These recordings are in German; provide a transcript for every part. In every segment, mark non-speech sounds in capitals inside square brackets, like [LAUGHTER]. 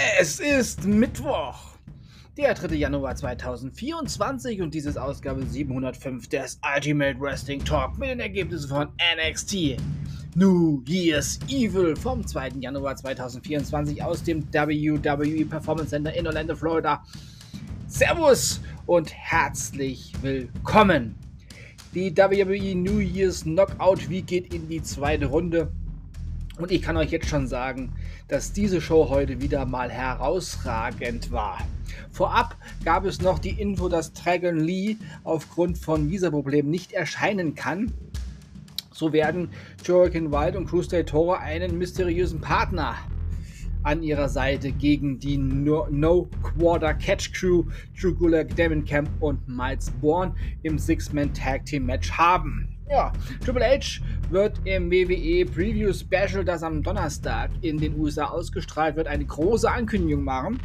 Es ist Mittwoch, der 3. Januar 2024 und dieses Ausgabe 705 des Ultimate Wrestling Talk mit den Ergebnissen von NXT New Year's Evil vom 2. Januar 2024 aus dem WWE Performance Center in Orlando, Florida. Servus und herzlich willkommen. Die WWE New Year's Knockout Week geht in die zweite Runde. Und ich kann euch jetzt schon sagen, dass diese Show heute wieder mal herausragend war. Vorab gab es noch die Info, dass Dragon Lee aufgrund von Visa-Problemen nicht erscheinen kann. So werden Joaquin Wild und Cruz del Toro einen mysteriösen Partner an ihrer Seite gegen die No, no Quarter Catch Crew, Drew Gulak, Damon Camp und Miles Bourne im Six-Man Tag Team Match haben. Ja, Triple H wird im WWE Preview Special, das am Donnerstag in den USA ausgestrahlt wird, eine große Ankündigung machen.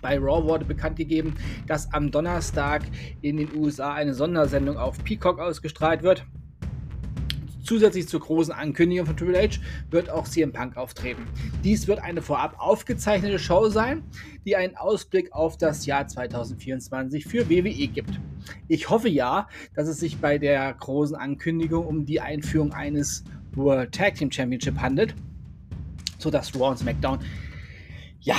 Bei Raw wurde bekannt gegeben, dass am Donnerstag in den USA eine Sondersendung auf Peacock ausgestrahlt wird. Zusätzlich zur großen Ankündigung von Triple H wird auch CM Punk auftreten. Dies wird eine vorab aufgezeichnete Show sein, die einen Ausblick auf das Jahr 2024 für WWE gibt. Ich hoffe ja, dass es sich bei der großen Ankündigung um die Einführung eines World Tag Team Championship handelt, sodass Raw und SmackDown ja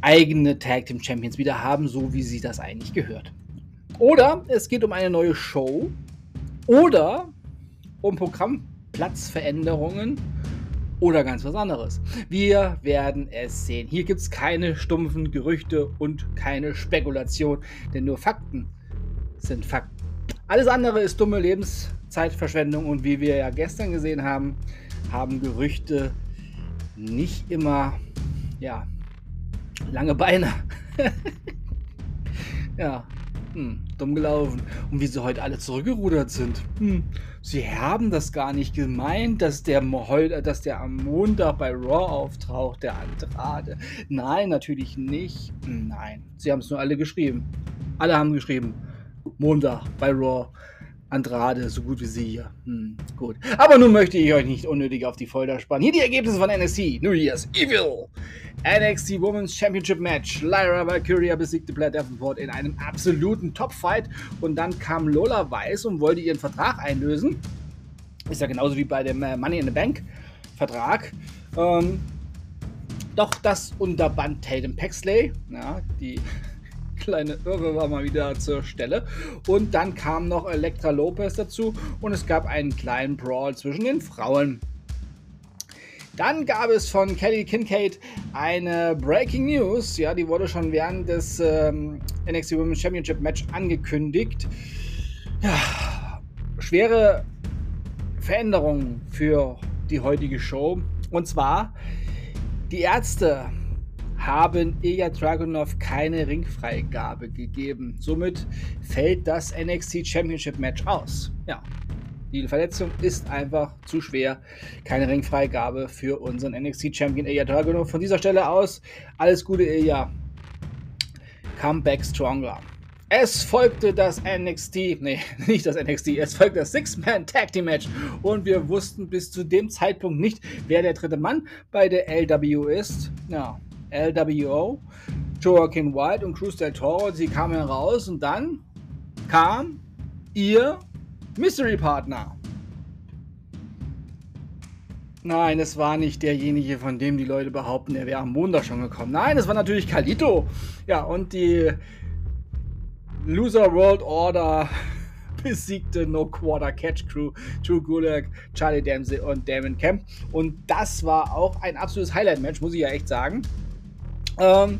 eigene Tag Team Champions wieder haben, so wie sie das eigentlich gehört. Oder es geht um eine neue Show. Oder um Programmplatzveränderungen oder ganz was anderes. Wir werden es sehen. Hier gibt es keine stumpfen Gerüchte und keine Spekulation, denn nur Fakten sind Fakten. Alles andere ist dumme Lebenszeitverschwendung und wie wir ja gestern gesehen haben, haben Gerüchte nicht immer ja, lange Beine. [LAUGHS] ja, hm, dumm gelaufen. Und wie sie heute alle zurückgerudert sind. Hm, sie haben das gar nicht gemeint, dass der, dass der am Montag bei Raw auftaucht, der Andrade. Nein, natürlich nicht. Nein, sie haben es nur alle geschrieben. Alle haben geschrieben. Montag bei Raw. Andrade, so gut wie sie hier. Hm, gut. Aber nun möchte ich euch nicht unnötig auf die Folter spannen. Hier die Ergebnisse von NXT New Year's Evil. NXT Women's Championship Match. Lyra Valkyria besiegte Blair Davenport in einem absoluten Topfight. Und dann kam Lola Weiss und wollte ihren Vertrag einlösen. Ist ja genauso wie bei dem äh, Money in the Bank Vertrag. Ähm, doch das unterband Tatum Paxley. Ja, die [LAUGHS] kleine Irre war mal wieder zur Stelle. Und dann kam noch Elektra Lopez dazu und es gab einen kleinen Brawl zwischen den Frauen. Dann gab es von Kelly Kincaid eine Breaking News. Ja, die wurde schon während des ähm, NXT Women's Championship Match angekündigt. Ja, schwere Veränderungen für die heutige Show. Und zwar, die Ärzte haben Ilya Dragunov keine Ringfreigabe gegeben. Somit fällt das NXT Championship Match aus. Ja, die Verletzung ist einfach zu schwer. Keine Ringfreigabe für unseren NXT Champion Ilya Dragunov. Von dieser Stelle aus alles Gute, Ilya. Come back stronger. Es folgte das NXT, nee, [LAUGHS] nicht das NXT, es folgte das Six-Man Tag Team Match und wir wussten bis zu dem Zeitpunkt nicht, wer der dritte Mann bei der LW ist. Ja, LWO, Joaquin White und Cruz del Toro. Sie kamen heraus und dann kam ihr Mystery Partner. Nein, es war nicht derjenige, von dem die Leute behaupten, er wäre am Montag schon gekommen. Nein, es war natürlich Kalito. Ja, und die Loser World Order [LAUGHS] besiegte No Quarter Catch Crew, Drew Gulak, Charlie Dempsey und Damon Kemp. Und das war auch ein absolutes Highlight-Match, muss ich ja echt sagen. Ähm,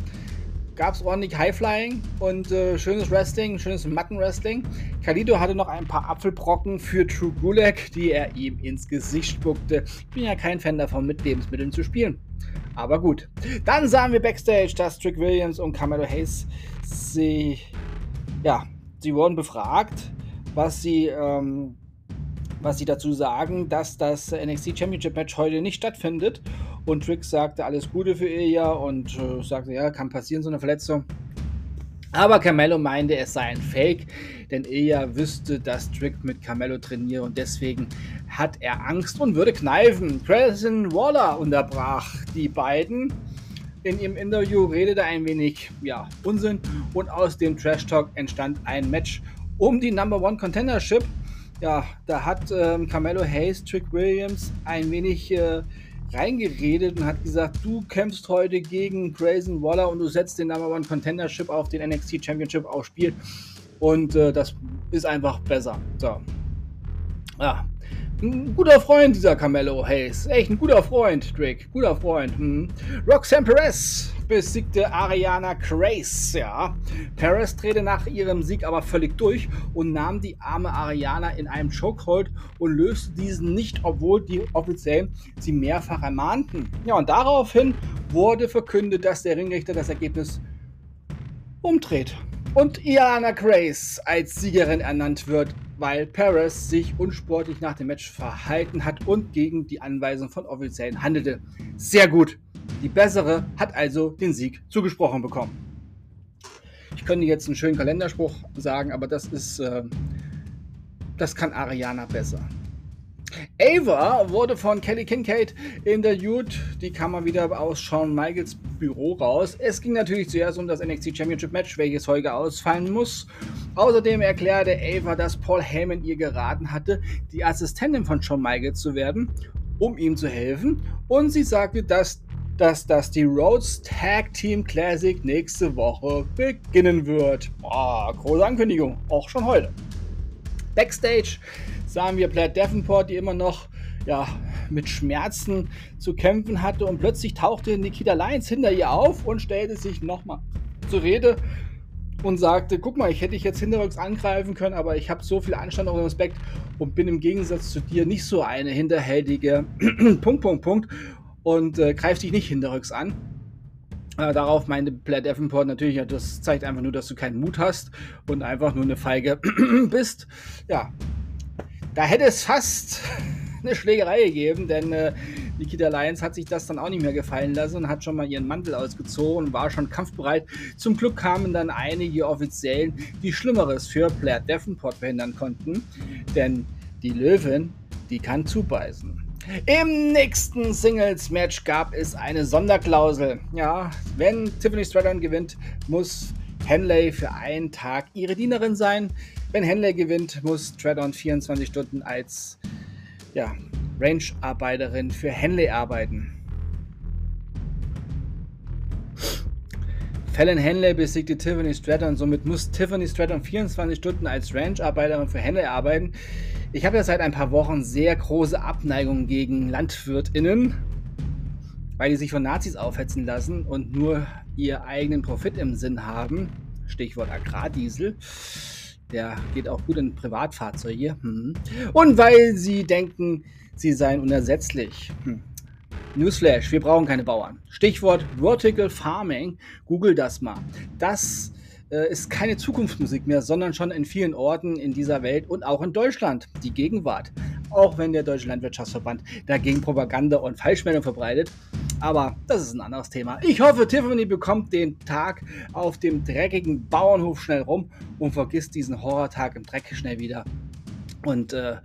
Gab es ordentlich Highflying und äh, schönes Wrestling, schönes Mattenwrestling. Kalido hatte noch ein paar Apfelbrocken für True Gulak, die er ihm ins Gesicht spuckte. Ich bin ja kein Fan davon, mit Lebensmitteln zu spielen. Aber gut. Dann sahen wir backstage, dass Trick Williams und Carmelo Hayes sie, ja, sie wurden befragt, was sie, ähm, was sie dazu sagen, dass das NXT Championship Match heute nicht stattfindet und Trick sagte alles Gute für Ilya und äh, sagte, ja, kann passieren, so eine Verletzung. Aber Carmelo meinte, es sei ein Fake, denn Ilya wüsste, dass Trick mit Carmelo trainiere und deswegen hat er Angst und würde kneifen. Grayson Waller unterbrach die beiden in ihrem Interview redete ein wenig ja, Unsinn und aus dem Trash Talk entstand ein Match um die Number One Contendership. Ja, da hat ähm, Carmelo Hayes, Trick Williams ein wenig äh, reingeredet und hat gesagt, du kämpfst heute gegen Grayson Waller und du setzt den Number One Contendership auf den NXT Championship aufs Spiel. Und äh, das ist einfach besser. So. Ja, ein guter Freund, dieser Carmelo Hayes. Echt ein guter Freund, Drake. Guter Freund. Hm. Roxanne Perez besiegte Ariana Grace. Ja. Perez drehte nach ihrem Sieg aber völlig durch und nahm die arme Ariana in einem Chokehold und löste diesen nicht, obwohl die Offiziellen sie mehrfach ermahnten. Ja, und daraufhin wurde verkündet, dass der Ringrichter das Ergebnis umdreht und Iana Grace als Siegerin ernannt wird, weil Paris sich unsportlich nach dem Match verhalten hat und gegen die Anweisung von Offiziellen handelte. Sehr gut. Die bessere hat also den Sieg zugesprochen bekommen. Ich könnte jetzt einen schönen Kalenderspruch sagen, aber das ist, äh, das kann Ariana besser. Ava wurde von Kelly Kincaid interviewt. Die kam mal wieder aus Shawn Michaels Büro raus. Es ging natürlich zuerst um das NXT Championship Match, welches heute ausfallen muss. Außerdem erklärte Ava, dass Paul Heyman ihr geraten hatte, die Assistentin von Shawn Michaels zu werden, um ihm zu helfen. Und sie sagte, dass dass das die Rhodes Tag Team Classic nächste Woche beginnen wird. Boah, große Ankündigung, auch schon heute. Backstage sahen wir Platt Davenport, die immer noch ja, mit Schmerzen zu kämpfen hatte und plötzlich tauchte Nikita Lyons hinter ihr auf und stellte sich nochmal zur Rede und sagte, guck mal, ich hätte dich jetzt hinterrücks angreifen können, aber ich habe so viel Anstand und Respekt und bin im Gegensatz zu dir nicht so eine hinterhältige [CLEARS THROAT] Punkt, Punkt, Punkt und äh, greif dich nicht hinterrücks an. Äh, darauf meinte Blair Davenport natürlich, ja, das zeigt einfach nur, dass du keinen Mut hast und einfach nur eine Feige [CLEARS THROAT] bist. Ja, da hätte es fast [LAUGHS] eine Schlägerei gegeben, denn äh, Nikita Lyons hat sich das dann auch nicht mehr gefallen lassen und hat schon mal ihren Mantel ausgezogen und war schon kampfbereit. Zum Glück kamen dann einige Offiziellen, die Schlimmeres für Blair Davenport verhindern konnten, denn die Löwin, die kann zubeißen. Im nächsten Singles-Match gab es eine Sonderklausel. Ja, wenn Tiffany Stratton gewinnt, muss Henley für einen Tag ihre Dienerin sein. Wenn Henley gewinnt, muss Stratton 24 Stunden als ja, Range-Arbeiterin für Henley arbeiten. Fallon Henley besiegte Tiffany Stratton, somit muss Tiffany Stratton 24 Stunden als Ranch-Arbeiterin für Henley arbeiten. Ich habe ja seit ein paar Wochen sehr große Abneigung gegen LandwirtInnen, weil die sich von Nazis aufhetzen lassen und nur ihr eigenen Profit im Sinn haben. Stichwort Agrardiesel. Der geht auch gut in Privatfahrzeuge. Hm. Und weil sie denken, sie seien unersetzlich. Hm. Newsflash, wir brauchen keine Bauern. Stichwort Vertical Farming. Google das mal. Das äh, ist keine Zukunftsmusik mehr, sondern schon in vielen Orten in dieser Welt und auch in Deutschland die Gegenwart. Auch wenn der Deutsche Landwirtschaftsverband dagegen Propaganda und Falschmeldung verbreitet. Aber das ist ein anderes Thema. Ich hoffe, Tiffany bekommt den Tag auf dem dreckigen Bauernhof schnell rum und vergisst diesen Horrortag im Dreck schnell wieder. Und äh,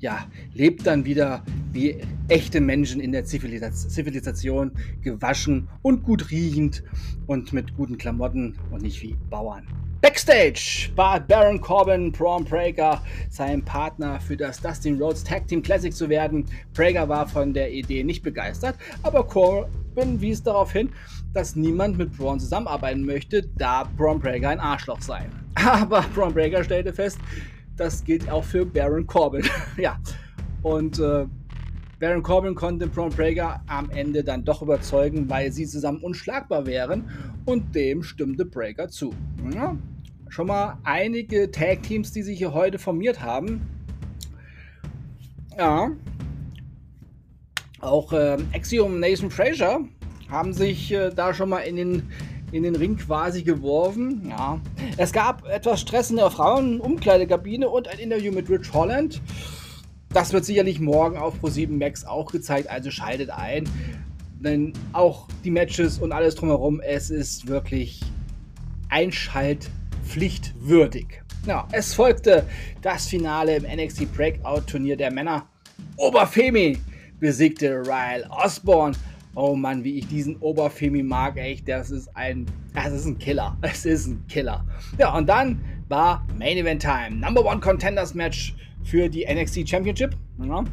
ja, lebt dann wieder wie echte Menschen in der Zivilisation, gewaschen und gut riechend und mit guten Klamotten und nicht wie Bauern. Backstage bat Baron Corbin Braun Breaker, seinem Partner für das Dustin Rhodes Tag Team Classic zu werden. Breaker war von der Idee nicht begeistert, aber Corbin wies darauf hin, dass niemand mit Braun zusammenarbeiten möchte, da Braun Breaker ein Arschloch sei. [LAUGHS] Aber Braun Breaker stellte fest, das gilt auch für Baron Corbin. [LAUGHS] ja, und äh, Baron Corbin konnte Braun Breaker am Ende dann doch überzeugen, weil sie zusammen unschlagbar wären und dem stimmte Breaker zu. Ja, schon mal einige Tag-Teams, die sich hier heute formiert haben. Ja. Auch äh, Axiom Nathan Fraser haben sich äh, da schon mal in den, in den Ring quasi geworfen. Ja. Es gab etwas Stress in der Frauen-Umkleidekabine und ein Interview mit Rich Holland. Das wird sicherlich morgen auf Pro7 Max auch gezeigt, also schaltet ein. Denn auch die Matches und alles drumherum, es ist wirklich einschalt pflichtwürdig. Ja, es folgte das Finale im NXT Breakout Turnier der Männer. Oberfemi besiegte Ryle Osborne Oh Mann, wie ich diesen Oberfemi mag, echt, das ist ein, das ist ein Killer. [LAUGHS] Es ist ein Killer. Ja, und dann war Main Event Time. Number One Contenders Match für die NXT Championship. Ja.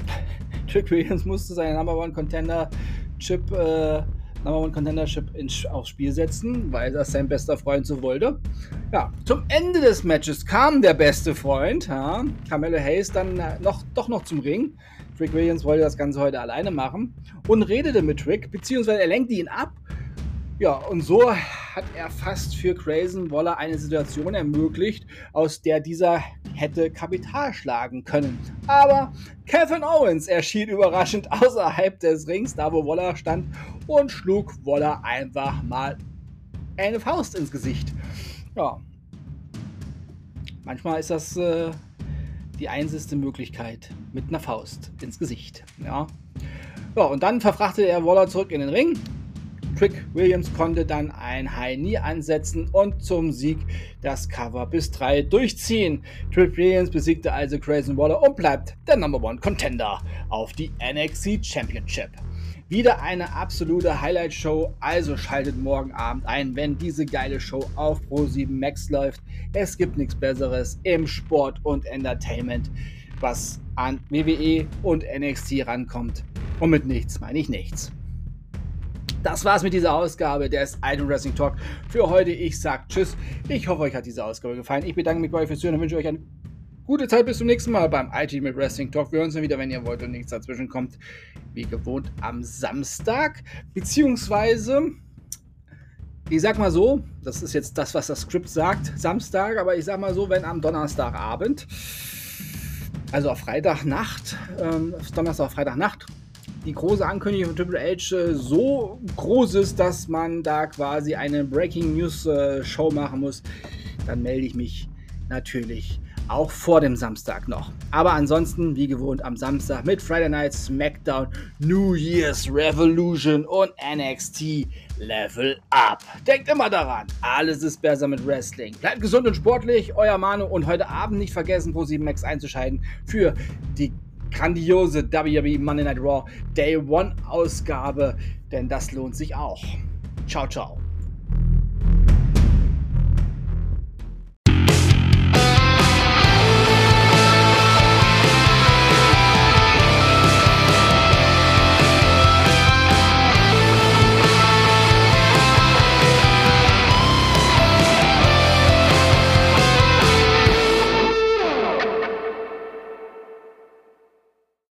[LAUGHS] Trick Williams musste seine Number One Contender Chip, äh, Number One Contendership ins, aufs Spiel setzen, weil das sein bester Freund so wollte. Ja, zum Ende des Matches kam der beste Freund, ja, Carmelo Hayes, dann äh, noch, doch noch zum Ring. Trick Williams wollte das Ganze heute alleine machen und redete mit Trick, beziehungsweise er lenkte ihn ab. Ja, und so hat er fast für Grayson Waller eine Situation ermöglicht, aus der dieser hätte Kapital schlagen können. Aber Kevin Owens erschien überraschend außerhalb des Rings, da wo Waller stand, und schlug Waller einfach mal eine Faust ins Gesicht. Ja. Manchmal ist das äh, die einzige Möglichkeit mit einer Faust ins Gesicht. Ja. Ja, und dann verfrachtete er Waller zurück in den Ring. Trick Williams konnte dann ein High Knee ansetzen und zum Sieg das Cover bis 3 durchziehen. Trick Williams besiegte also Grayson Waller und bleibt der Number One Contender auf die NXT Championship. Wieder eine absolute Highlight-Show, also schaltet morgen Abend ein, wenn diese geile Show auf Pro7 Max läuft. Es gibt nichts Besseres im Sport und Entertainment, was an WWE und NXT rankommt. Und mit nichts meine ich nichts. Das war's mit dieser Ausgabe des Item Wrestling Talk für heute. Ich sag Tschüss. Ich hoffe, euch hat diese Ausgabe gefallen. Ich bedanke mich bei euch fürs Zuhören und wünsche euch eine Gute Zeit bis zum nächsten Mal beim IT mit Wrestling Talk. Wir hören uns dann wieder, wenn ihr wollt und nichts dazwischen kommt. Wie gewohnt am Samstag. Beziehungsweise, ich sag mal so, das ist jetzt das, was das Skript sagt, Samstag, aber ich sag mal so, wenn am Donnerstagabend, also auf Freitagnacht, ähm, Donnerstag, Freitagnacht, die große Ankündigung von Triple H äh, so groß ist, dass man da quasi eine Breaking News äh, Show machen muss, dann melde ich mich natürlich auch vor dem Samstag noch. Aber ansonsten, wie gewohnt, am Samstag mit Friday Night SmackDown, New Year's Revolution und NXT Level Up. Denkt immer daran, alles ist besser mit Wrestling. Bleibt gesund und sportlich, euer Manu und heute Abend nicht vergessen, Pro 7 Max einzuschalten für die grandiose WWE Monday Night Raw Day One Ausgabe, denn das lohnt sich auch. Ciao, ciao.